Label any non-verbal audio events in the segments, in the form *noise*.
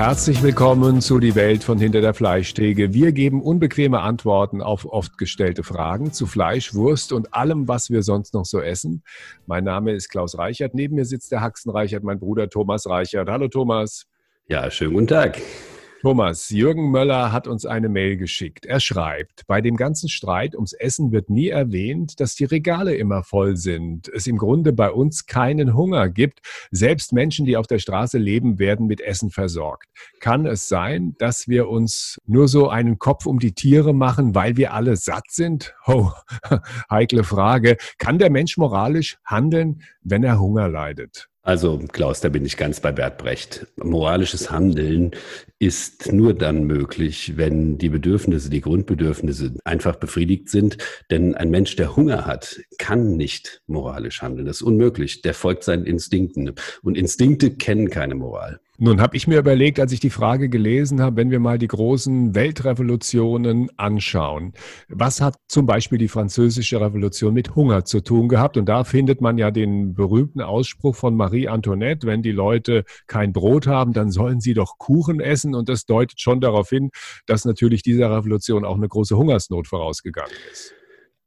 Herzlich willkommen zu Die Welt von hinter der Fleischtheke. Wir geben unbequeme Antworten auf oft gestellte Fragen zu Fleisch, Wurst und allem, was wir sonst noch so essen. Mein Name ist Klaus Reichert. Neben mir sitzt der Haxen Reichert, mein Bruder Thomas Reichert. Hallo Thomas. Ja, schönen guten Tag. Thomas, Jürgen Möller hat uns eine Mail geschickt. Er schreibt, bei dem ganzen Streit ums Essen wird nie erwähnt, dass die Regale immer voll sind. Es im Grunde bei uns keinen Hunger gibt. Selbst Menschen, die auf der Straße leben, werden mit Essen versorgt. Kann es sein, dass wir uns nur so einen Kopf um die Tiere machen, weil wir alle satt sind? Oh, *laughs* heikle Frage. Kann der Mensch moralisch handeln, wenn er Hunger leidet? Also Klaus, da bin ich ganz bei Bert Brecht. Moralisches Handeln ist nur dann möglich, wenn die Bedürfnisse, die Grundbedürfnisse einfach befriedigt sind. Denn ein Mensch, der Hunger hat, kann nicht moralisch handeln. Das ist unmöglich. Der folgt seinen Instinkten. Und Instinkte kennen keine Moral. Nun habe ich mir überlegt, als ich die Frage gelesen habe, wenn wir mal die großen Weltrevolutionen anschauen, was hat zum Beispiel die französische Revolution mit Hunger zu tun gehabt? Und da findet man ja den berühmten Ausspruch von Marie Antoinette, wenn die Leute kein Brot haben, dann sollen sie doch Kuchen essen. Und das deutet schon darauf hin, dass natürlich dieser Revolution auch eine große Hungersnot vorausgegangen ist.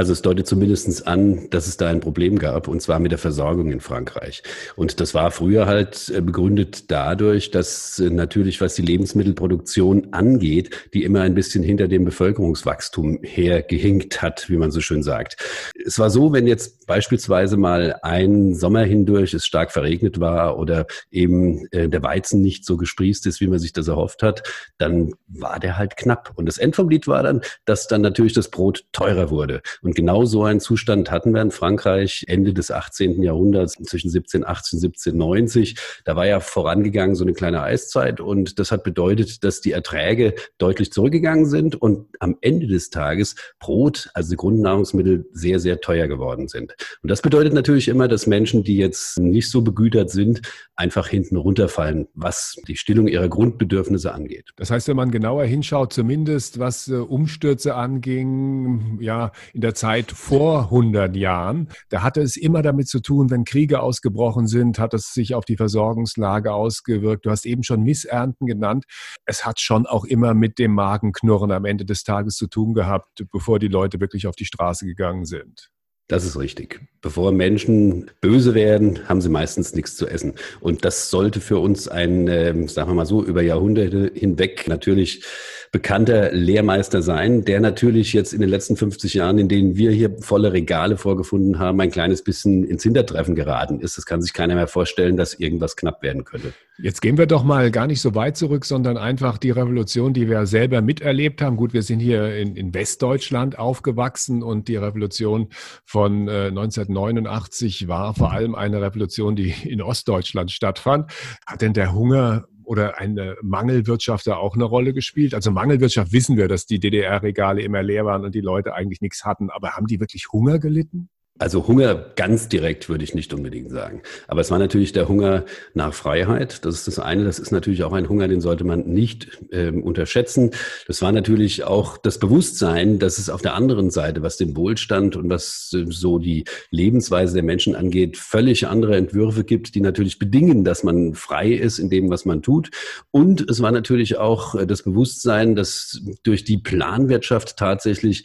Also es deutet zumindest an, dass es da ein Problem gab, und zwar mit der Versorgung in Frankreich. Und das war früher halt äh, begründet dadurch, dass äh, natürlich, was die Lebensmittelproduktion angeht, die immer ein bisschen hinter dem Bevölkerungswachstum hergehinkt hat, wie man so schön sagt. Es war so, wenn jetzt beispielsweise mal ein Sommer hindurch es stark verregnet war oder eben äh, der Weizen nicht so gesprießt ist, wie man sich das erhofft hat, dann war der halt knapp. Und das End vom Lied war dann, dass dann natürlich das Brot teurer wurde. Und und genau so einen Zustand hatten wir in Frankreich Ende des 18. Jahrhunderts, zwischen 1718 und 1790. Da war ja vorangegangen so eine kleine Eiszeit und das hat bedeutet, dass die Erträge deutlich zurückgegangen sind und am Ende des Tages Brot, also Grundnahrungsmittel, sehr, sehr teuer geworden sind. Und das bedeutet natürlich immer, dass Menschen, die jetzt nicht so begütert sind, einfach hinten runterfallen, was die Stillung ihrer Grundbedürfnisse angeht. Das heißt, wenn man genauer hinschaut, zumindest was äh, Umstürze anging, ja, in der Zeit vor 100 Jahren. Da hatte es immer damit zu tun, wenn Kriege ausgebrochen sind, hat es sich auf die Versorgungslage ausgewirkt. Du hast eben schon Missernten genannt. Es hat schon auch immer mit dem Magenknurren am Ende des Tages zu tun gehabt, bevor die Leute wirklich auf die Straße gegangen sind. Das ist richtig. Bevor Menschen böse werden, haben sie meistens nichts zu essen. Und das sollte für uns ein, äh, sagen wir mal so, über Jahrhunderte hinweg natürlich bekannter Lehrmeister sein, der natürlich jetzt in den letzten 50 Jahren, in denen wir hier volle Regale vorgefunden haben, ein kleines bisschen ins Hintertreffen geraten ist. Das kann sich keiner mehr vorstellen, dass irgendwas knapp werden könnte. Jetzt gehen wir doch mal gar nicht so weit zurück, sondern einfach die Revolution, die wir selber miterlebt haben. Gut, wir sind hier in, in Westdeutschland aufgewachsen und die Revolution von äh, 1989 war vor allem eine Revolution, die in Ostdeutschland stattfand. Hat denn der Hunger oder eine Mangelwirtschaft da auch eine Rolle gespielt? Also Mangelwirtschaft wissen wir, dass die DDR-Regale immer leer waren und die Leute eigentlich nichts hatten. Aber haben die wirklich Hunger gelitten? Also Hunger ganz direkt würde ich nicht unbedingt sagen. Aber es war natürlich der Hunger nach Freiheit. Das ist das eine. Das ist natürlich auch ein Hunger, den sollte man nicht ähm, unterschätzen. Das war natürlich auch das Bewusstsein, dass es auf der anderen Seite, was den Wohlstand und was äh, so die Lebensweise der Menschen angeht, völlig andere Entwürfe gibt, die natürlich bedingen, dass man frei ist in dem, was man tut. Und es war natürlich auch äh, das Bewusstsein, dass durch die Planwirtschaft tatsächlich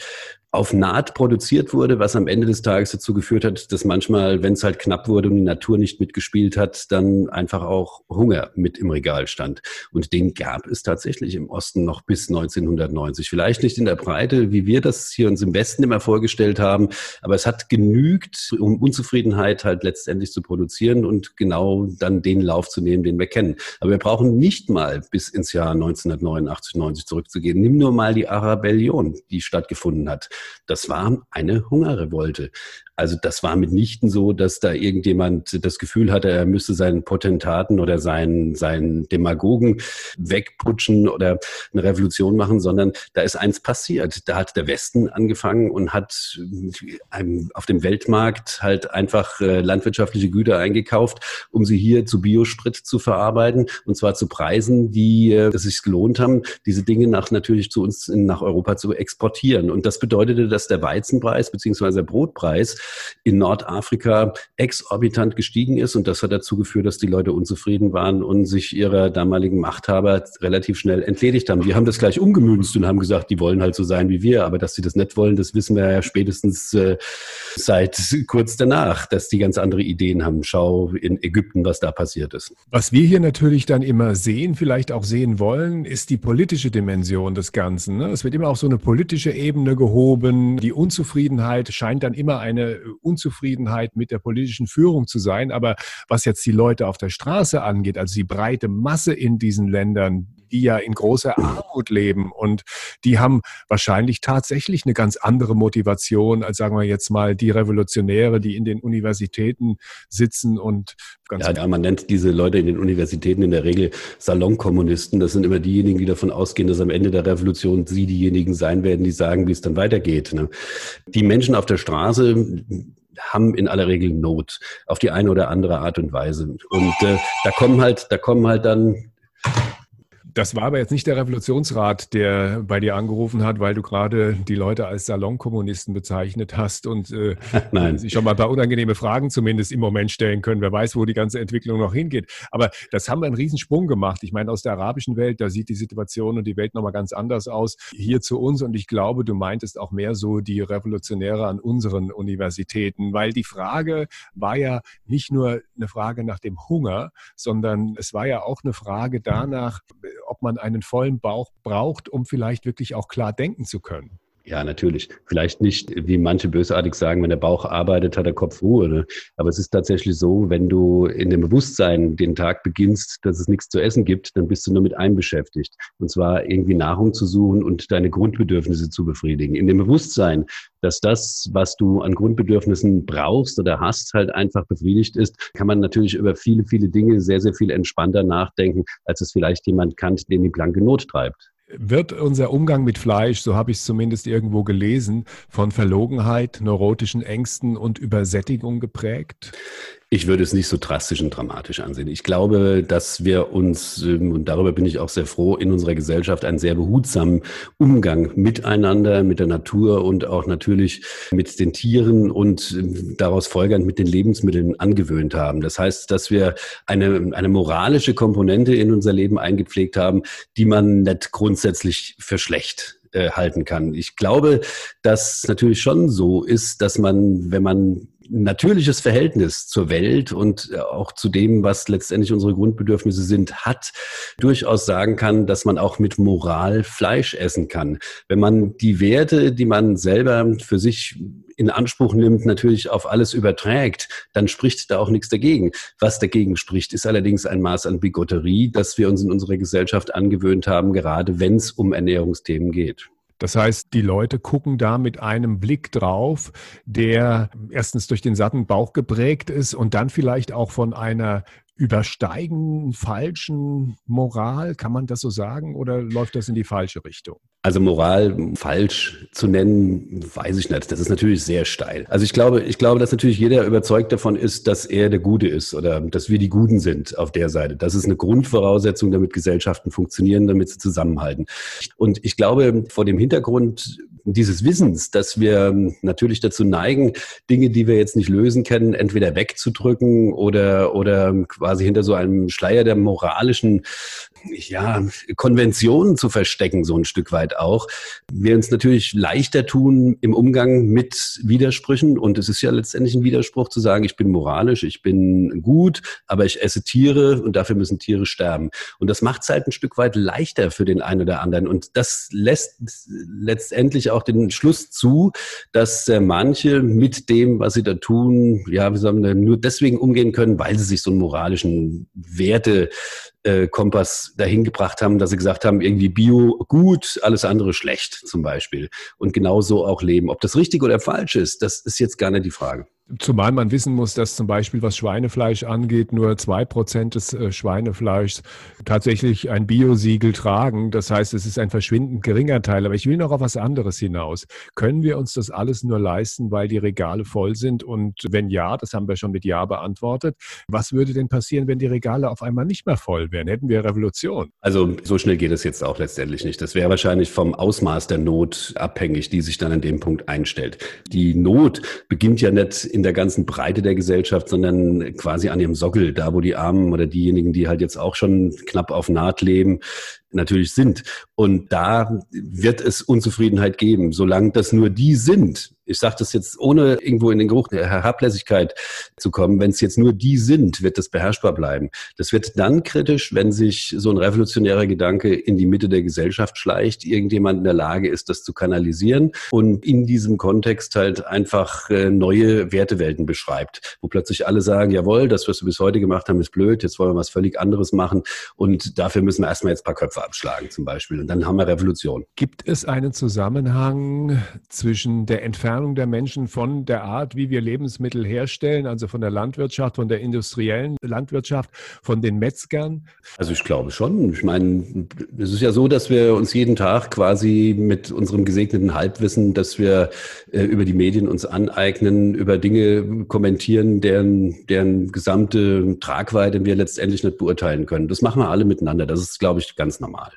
auf Naht produziert wurde, was am Ende des Tages dazu geführt hat, dass manchmal, wenn es halt knapp wurde und die Natur nicht mitgespielt hat, dann einfach auch Hunger mit im Regal stand. Und den gab es tatsächlich im Osten noch bis 1990. Vielleicht nicht in der Breite, wie wir das hier uns im Westen immer vorgestellt haben, aber es hat genügt, um Unzufriedenheit halt letztendlich zu produzieren und genau dann den Lauf zu nehmen, den wir kennen. Aber wir brauchen nicht mal bis ins Jahr 1989, 90 zurückzugehen. Nimm nur mal die Arabellion, die stattgefunden hat. Das war eine Hungerrevolte. Also das war mitnichten so, dass da irgendjemand das Gefühl hatte, er müsste seinen Potentaten oder seinen, seinen Demagogen wegputschen oder eine Revolution machen, sondern da ist eins passiert. Da hat der Westen angefangen und hat auf dem Weltmarkt halt einfach äh, landwirtschaftliche Güter eingekauft, um sie hier zu Biosprit zu verarbeiten und zwar zu Preisen, die äh, es sich gelohnt haben, diese Dinge nach natürlich zu uns nach Europa zu exportieren. Und das bedeutete, dass der Weizenpreis beziehungsweise der Brotpreis in Nordafrika exorbitant gestiegen ist. Und das hat dazu geführt, dass die Leute unzufrieden waren und sich ihrer damaligen Machthaber relativ schnell entledigt haben. Die haben das gleich umgemünzt und haben gesagt, die wollen halt so sein wie wir. Aber dass sie das nicht wollen, das wissen wir ja spätestens äh, seit kurz danach, dass die ganz andere Ideen haben. Schau in Ägypten, was da passiert ist. Was wir hier natürlich dann immer sehen, vielleicht auch sehen wollen, ist die politische Dimension des Ganzen. Ne? Es wird immer auf so eine politische Ebene gehoben. Die Unzufriedenheit scheint dann immer eine Unzufriedenheit mit der politischen Führung zu sein. Aber was jetzt die Leute auf der Straße angeht, also die breite Masse in diesen Ländern, die ja in großer Armut leben und die haben wahrscheinlich tatsächlich eine ganz andere Motivation als, sagen wir jetzt mal, die Revolutionäre, die in den Universitäten sitzen und ganz. Ja, ja, man nennt diese Leute in den Universitäten in der Regel Salonkommunisten. Das sind immer diejenigen, die davon ausgehen, dass am Ende der Revolution sie diejenigen sein werden, die sagen, wie es dann weitergeht. Ne? Die Menschen auf der Straße, haben in aller Regel Not auf die eine oder andere Art und Weise. Und äh, da kommen halt, da kommen halt dann das war aber jetzt nicht der Revolutionsrat, der bei dir angerufen hat, weil du gerade die Leute als Salonkommunisten bezeichnet hast und äh, *laughs* Nein. sich schon mal ein paar unangenehme Fragen zumindest im Moment stellen können. Wer weiß, wo die ganze Entwicklung noch hingeht. Aber das haben wir einen Riesensprung gemacht. Ich meine, aus der arabischen Welt, da sieht die Situation und die Welt nochmal ganz anders aus. Hier zu uns und ich glaube, du meintest auch mehr so die Revolutionäre an unseren Universitäten, weil die Frage war ja nicht nur eine Frage nach dem Hunger, sondern es war ja auch eine Frage danach, ob man einen vollen Bauch braucht, um vielleicht wirklich auch klar denken zu können. Ja, natürlich. Vielleicht nicht, wie manche bösartig sagen, wenn der Bauch arbeitet, hat der Kopf Ruhe. Ne? Aber es ist tatsächlich so, wenn du in dem Bewusstsein den Tag beginnst, dass es nichts zu essen gibt, dann bist du nur mit einem beschäftigt. Und zwar irgendwie Nahrung zu suchen und deine Grundbedürfnisse zu befriedigen. In dem Bewusstsein, dass das, was du an Grundbedürfnissen brauchst oder hast, halt einfach befriedigt ist, kann man natürlich über viele, viele Dinge sehr, sehr viel entspannter nachdenken, als es vielleicht jemand kann, den die blanke Not treibt. Wird unser Umgang mit Fleisch, so habe ich es zumindest irgendwo gelesen, von Verlogenheit, neurotischen Ängsten und Übersättigung geprägt? Ich würde es nicht so drastisch und dramatisch ansehen. Ich glaube, dass wir uns, ähm, und darüber bin ich auch sehr froh, in unserer Gesellschaft einen sehr behutsamen Umgang miteinander, mit der Natur und auch natürlich mit den Tieren und ähm, daraus folgernd mit den Lebensmitteln angewöhnt haben. Das heißt, dass wir eine, eine moralische Komponente in unser Leben eingepflegt haben, die man nicht grundsätzlich für schlecht äh, halten kann. Ich glaube, dass natürlich schon so ist, dass man, wenn man natürliches Verhältnis zur Welt und äh, auch zu dem, was letztendlich unsere Grundbedürfnisse sind, hat, durchaus sagen kann, dass man auch mit Moral Fleisch essen kann. Wenn man die Werte, die man selber für sich in Anspruch nimmt, natürlich auf alles überträgt, dann spricht da auch nichts dagegen. Was dagegen spricht, ist allerdings ein Maß an Bigotterie, das wir uns in unserer Gesellschaft angewöhnt haben, gerade wenn es um Ernährungsthemen geht. Das heißt, die Leute gucken da mit einem Blick drauf, der erstens durch den satten Bauch geprägt ist und dann vielleicht auch von einer übersteigen falschen Moral, kann man das so sagen, oder läuft das in die falsche Richtung? Also Moral falsch zu nennen, weiß ich nicht. Das ist natürlich sehr steil. Also ich glaube, ich glaube, dass natürlich jeder überzeugt davon ist, dass er der Gute ist oder dass wir die Guten sind auf der Seite. Das ist eine Grundvoraussetzung, damit Gesellschaften funktionieren, damit sie zusammenhalten. Und ich glaube, vor dem Hintergrund dieses Wissens, dass wir natürlich dazu neigen, Dinge, die wir jetzt nicht lösen können, entweder wegzudrücken oder, oder quasi hinter so einem Schleier der moralischen ja, Konventionen zu verstecken, so ein Stück weit auch. Wir uns natürlich leichter tun im Umgang mit Widersprüchen. Und es ist ja letztendlich ein Widerspruch zu sagen, ich bin moralisch, ich bin gut, aber ich esse Tiere und dafür müssen Tiere sterben. Und das macht es halt ein Stück weit leichter für den einen oder anderen. Und das lässt letztendlich auch den Schluss zu, dass äh, manche mit dem, was sie da tun, ja, wie sagen wir, nur deswegen umgehen können, weil sie sich so einen moralischen Werte äh, Kompass dahin gebracht haben, dass sie gesagt haben, irgendwie Bio gut, alles andere schlecht zum Beispiel. Und genauso auch leben. Ob das richtig oder falsch ist, das ist jetzt gar nicht die Frage. Zumal man wissen muss, dass zum Beispiel was Schweinefleisch angeht, nur zwei Prozent des äh, Schweinefleischs tatsächlich ein Biosiegel tragen. Das heißt, es ist ein verschwindend geringer Teil. Aber ich will noch auf was anderes hinaus. Können wir uns das alles nur leisten, weil die Regale voll sind? Und wenn ja, das haben wir schon mit Ja beantwortet. Was würde denn passieren, wenn die Regale auf einmal nicht mehr voll wären? Hätten wir Revolution? Also so schnell geht es jetzt auch letztendlich nicht. Das wäre wahrscheinlich vom Ausmaß der Not abhängig, die sich dann an dem Punkt einstellt. Die Not beginnt ja nicht in der ganzen Breite der Gesellschaft, sondern quasi an ihrem Sockel, da wo die Armen oder diejenigen, die halt jetzt auch schon knapp auf Naht leben, natürlich sind. Und da wird es Unzufriedenheit geben. Solange das nur die sind, ich sage das jetzt ohne irgendwo in den Geruch der Herablässigkeit zu kommen, wenn es jetzt nur die sind, wird das beherrschbar bleiben. Das wird dann kritisch, wenn sich so ein revolutionärer Gedanke in die Mitte der Gesellschaft schleicht, irgendjemand in der Lage ist, das zu kanalisieren und in diesem Kontext halt einfach äh, neue Wertewelten beschreibt, wo plötzlich alle sagen, jawohl, das, was wir bis heute gemacht haben, ist blöd, jetzt wollen wir was völlig anderes machen und dafür müssen wir erstmal jetzt ein paar Köpfe abschlagen zum Beispiel. Und dann haben wir Revolution. Gibt es einen Zusammenhang zwischen der Entfernung der Menschen von der Art, wie wir Lebensmittel herstellen, also von der Landwirtschaft, von der industriellen Landwirtschaft, von den Metzgern? Also ich glaube schon. Ich meine, es ist ja so, dass wir uns jeden Tag quasi mit unserem gesegneten Halbwissen, dass wir äh, über die Medien uns aneignen, über Dinge kommentieren, deren, deren gesamte Tragweite wir letztendlich nicht beurteilen können. Das machen wir alle miteinander. Das ist, glaube ich, ganz normal normal.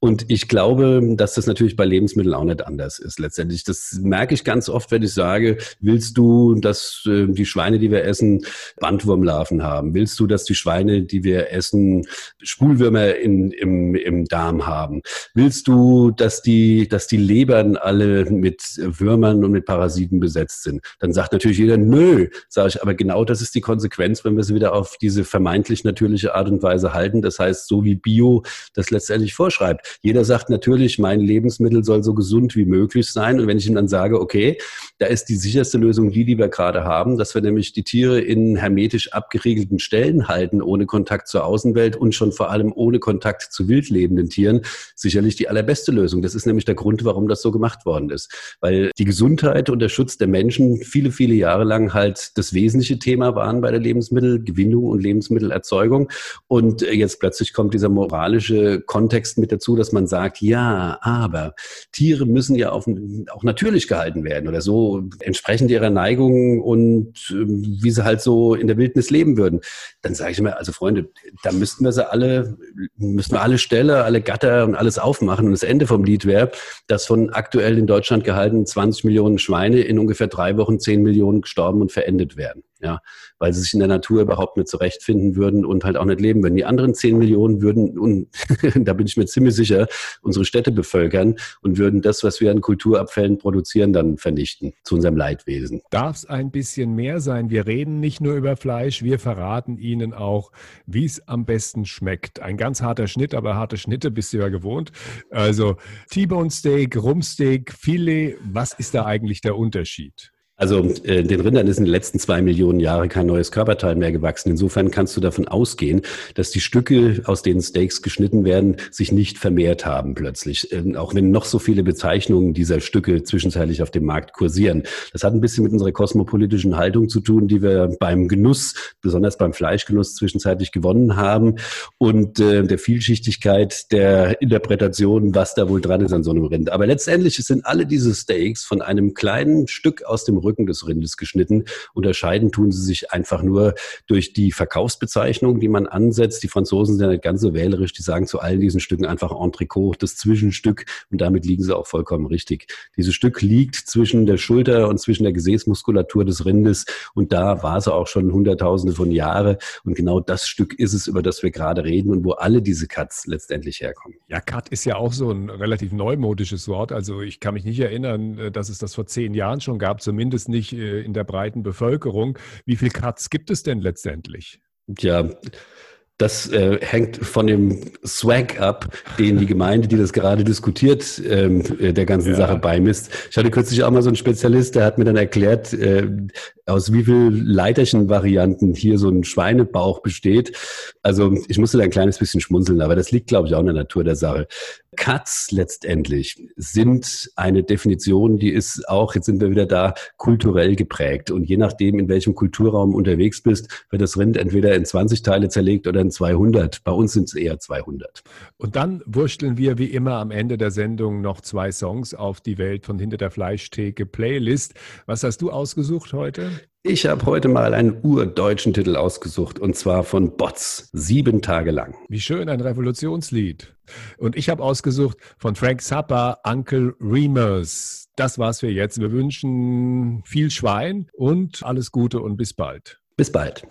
Und ich glaube, dass das natürlich bei Lebensmitteln auch nicht anders ist. Letztendlich, das merke ich ganz oft, wenn ich sage, willst du, dass äh, die Schweine, die wir essen, Bandwurmlarven haben? Willst du, dass die Schweine, die wir essen, Spulwürmer in, im, im Darm haben? Willst du, dass die, dass die Lebern alle mit Würmern und mit Parasiten besetzt sind? Dann sagt natürlich jeder, nö, sage ich, aber genau das ist die Konsequenz, wenn wir sie wieder auf diese vermeintlich natürliche Art und Weise halten. Das heißt, so wie Bio das letztendlich vorschreibt. Jeder sagt natürlich, mein Lebensmittel soll so gesund wie möglich sein. Und wenn ich ihm dann sage, okay, da ist die sicherste Lösung die, die wir gerade haben, dass wir nämlich die Tiere in hermetisch abgeriegelten Stellen halten, ohne Kontakt zur Außenwelt und schon vor allem ohne Kontakt zu wildlebenden Tieren, sicherlich die allerbeste Lösung. Das ist nämlich der Grund, warum das so gemacht worden ist. Weil die Gesundheit und der Schutz der Menschen viele, viele Jahre lang halt das wesentliche Thema waren bei der Lebensmittelgewinnung und Lebensmittelerzeugung. Und jetzt plötzlich kommt dieser moralische Kontext mit dazu, dass man sagt, ja, aber Tiere müssen ja auf, auch natürlich gehalten werden oder so entsprechend ihrer Neigungen und äh, wie sie halt so in der Wildnis leben würden. Dann sage ich immer, also Freunde, da müssten wir sie alle, müssten wir alle Ställe, alle Gatter und alles aufmachen. Und das Ende vom Lied wäre, dass von aktuell in Deutschland gehalten 20 Millionen Schweine in ungefähr drei Wochen 10 Millionen gestorben und verendet werden ja, weil sie sich in der Natur überhaupt nicht zurechtfinden würden und halt auch nicht leben würden. Die anderen zehn Millionen würden, und *laughs* da bin ich mir ziemlich sicher, unsere Städte bevölkern und würden das, was wir an Kulturabfällen produzieren, dann vernichten, zu unserem Leidwesen. Darf es ein bisschen mehr sein? Wir reden nicht nur über Fleisch, wir verraten Ihnen auch, wie es am besten schmeckt. Ein ganz harter Schnitt, aber harte Schnitte bist du ja gewohnt. Also T-Bone Steak, Rumsteak, Filet, was ist da eigentlich der Unterschied? Also äh, den Rindern ist in den letzten zwei Millionen Jahre kein neues Körperteil mehr gewachsen. Insofern kannst du davon ausgehen, dass die Stücke, aus denen Steaks geschnitten werden, sich nicht vermehrt haben plötzlich. Äh, auch wenn noch so viele Bezeichnungen dieser Stücke zwischenzeitlich auf dem Markt kursieren. Das hat ein bisschen mit unserer kosmopolitischen Haltung zu tun, die wir beim Genuss, besonders beim Fleischgenuss zwischenzeitlich gewonnen haben und äh, der Vielschichtigkeit der Interpretation, was da wohl dran ist an so einem Rind. Aber letztendlich sind alle diese Steaks von einem kleinen Stück aus dem Rücken des Rindes geschnitten. Unterscheiden tun sie sich einfach nur durch die Verkaufsbezeichnung, die man ansetzt. Die Franzosen sind ja nicht ganz so wählerisch, die sagen zu allen diesen Stücken einfach Entrecot, das Zwischenstück und damit liegen sie auch vollkommen richtig. Dieses Stück liegt zwischen der Schulter und zwischen der Gesäßmuskulatur des Rindes und da war sie auch schon hunderttausende von Jahre und genau das Stück ist es, über das wir gerade reden und wo alle diese Cuts letztendlich herkommen. Ja, Cut ist ja auch so ein relativ neumodisches Wort. Also ich kann mich nicht erinnern, äh, dass es das vor zehn Jahren schon gab, zumindest zumindest nicht äh, in der breiten Bevölkerung. Wie viele Cuts gibt es denn letztendlich? Ja, das äh, hängt von dem Swag ab, den die Gemeinde, die das gerade diskutiert, ähm, äh, der ganzen ja. Sache beimisst. Ich hatte kürzlich auch mal so einen Spezialist, der hat mir dann erklärt, äh, aus wie viel Leiterchen-Varianten hier so ein Schweinebauch besteht. Also ich musste da ein kleines bisschen schmunzeln, aber das liegt, glaube ich, auch in der Natur der Sache. Cuts letztendlich sind eine Definition, die ist auch, jetzt sind wir wieder da, kulturell geprägt. Und je nachdem, in welchem Kulturraum unterwegs bist, wird das Rind entweder in 20 Teile zerlegt oder in 200. Bei uns sind es eher 200. Und dann wursteln wir wie immer am Ende der Sendung noch zwei Songs auf die Welt von Hinter der Fleischtheke Playlist. Was hast du ausgesucht heute? Ich habe heute mal einen urdeutschen Titel ausgesucht und zwar von Bots, sieben Tage lang. Wie schön, ein Revolutionslied. Und ich habe ausgesucht von Frank Zappa, Uncle Remus. Das war's für jetzt. Wir wünschen viel Schwein und alles Gute und bis bald. Bis bald.